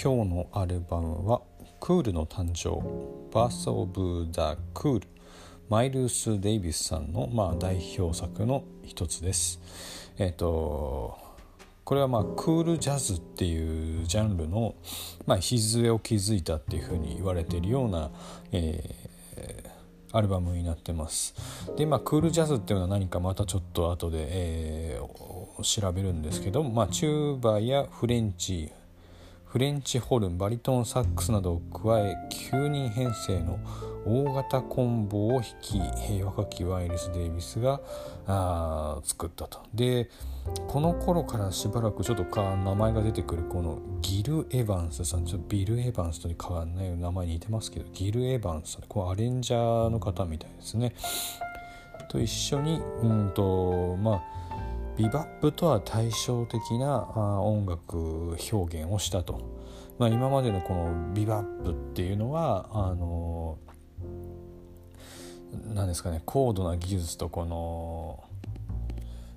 今日のアルバムはクールの誕生 Birth of the Cool マイルス・デイビスさんの、まあ、代表作の一つです。えっ、ー、とこれはまあクールジャズっていうジャンルの、まあ、礎を築いたっていうふうに言われているような、えー、アルバムになってます。でまあクールジャズっていうのは何かまたちょっと後で、えー、調べるんですけど、まあ、チューバやフレンチフレンチホルンバリトンサックスなどを加え9人編成の大型コンボを率い若きワイルス・デイビスが作ったと。でこの頃からしばらくちょっとか名前が出てくるこのギル・エヴァンスさんちょっとビル・エヴァンスと変わんない名前に似てますけどギル・エヴァンスさんこアレンジャーの方みたいですね。と一緒にうんとまあビバップとは対照的な音楽表現をしたと、まあ、今までのこのビバップっていうのはあの何ですかね高度な技術とこの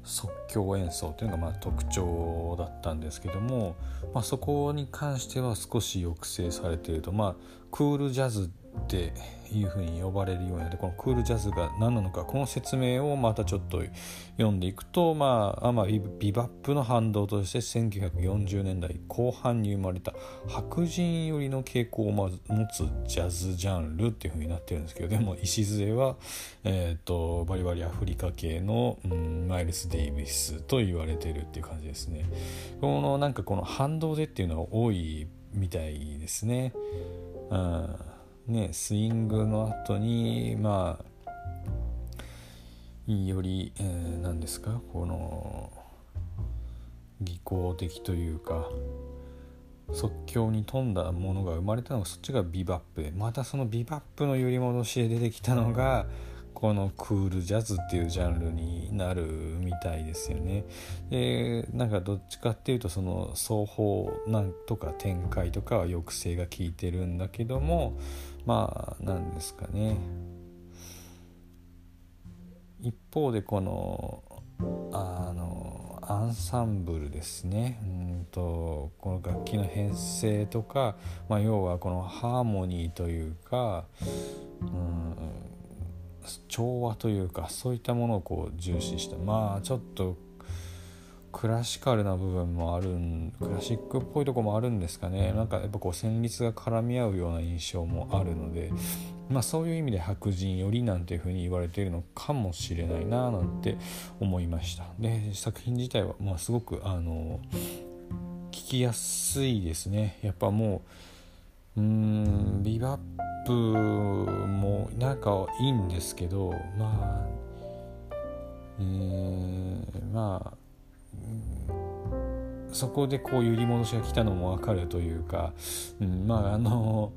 即興演奏というのがまあ特徴だったんですけども、まあ、そこに関しては少し抑制されていると。まあクールジャズっていうふうに呼ばれるようになってこのクールジャズが何なのかこの説明をまたちょっと読んでいくと、まあ、まあ、ビバップの反動として1940年代後半に生まれた白人寄りの傾向を持つジャズジャンルっていうふうになってるんですけどでも礎は、えーと、バリバリアフリカ系の、マイルス・デイビスと言われてるっていう感じですね。このなんかこの反動でっていうのは多いみたいですね。うんねスイングの後にまあより、えー、何ですか？この技巧的というか即興に富んだものが生まれたのがそっちがビバップ。でまたそのビバップの揺り戻しで出てきたのがこのクールジャズっていうジャンルになるみたいですよね。でなんかどっちかっていうとその双方なんとか展開とかは抑制が効いてるんだけどもまあなんですかね一方でこのあのアンサンブルですねうんとこの楽器の編成とか、まあ、要はこのハーモニーというか、うん、調和というかそういったものをこう重視したまあちょっとクラシカルな部分もあるんクラシックっぽいとこもあるんですかね。なんかやっぱこう旋律が絡み合うような印象もあるのでまあそういう意味で白人よりなんていうふうに言われているのかもしれないななんて思いました。で作品自体はまあすごくあの聞きやすいですね。やっぱもううん。ビバップもなんかいいんですけどまあえー、まあそこでこう揺り戻しが来たのも分かるというか、うん、まああの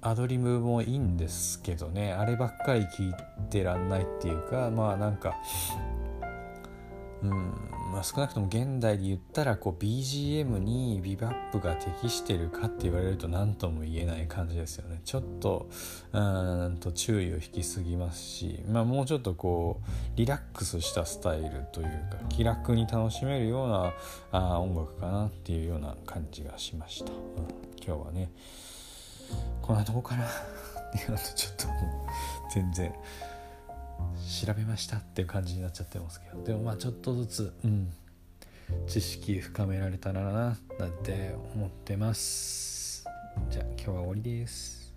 アドリブもいいんですけどね。あればっかり聞いてらんないっていうかまあなんかうんまあ、少なくとも現代で言ったらこう BGM にビバップが適してるかって言われると何とも言えない感じですよね。ちょっとうんと注意を引きすぎますし、まあ、もうちょっとこうリラックスしたスタイルというか気楽に楽しめるようなあ音楽かなっていうような感じがしました、うん、今日はねこんなとこかなっていうのとちょっともう全然調べましたっていう感じになっちゃってますけど。でもまあちょっとずつ、うん、知識深められたらななんて思ってます。じゃあ今日は終わりです。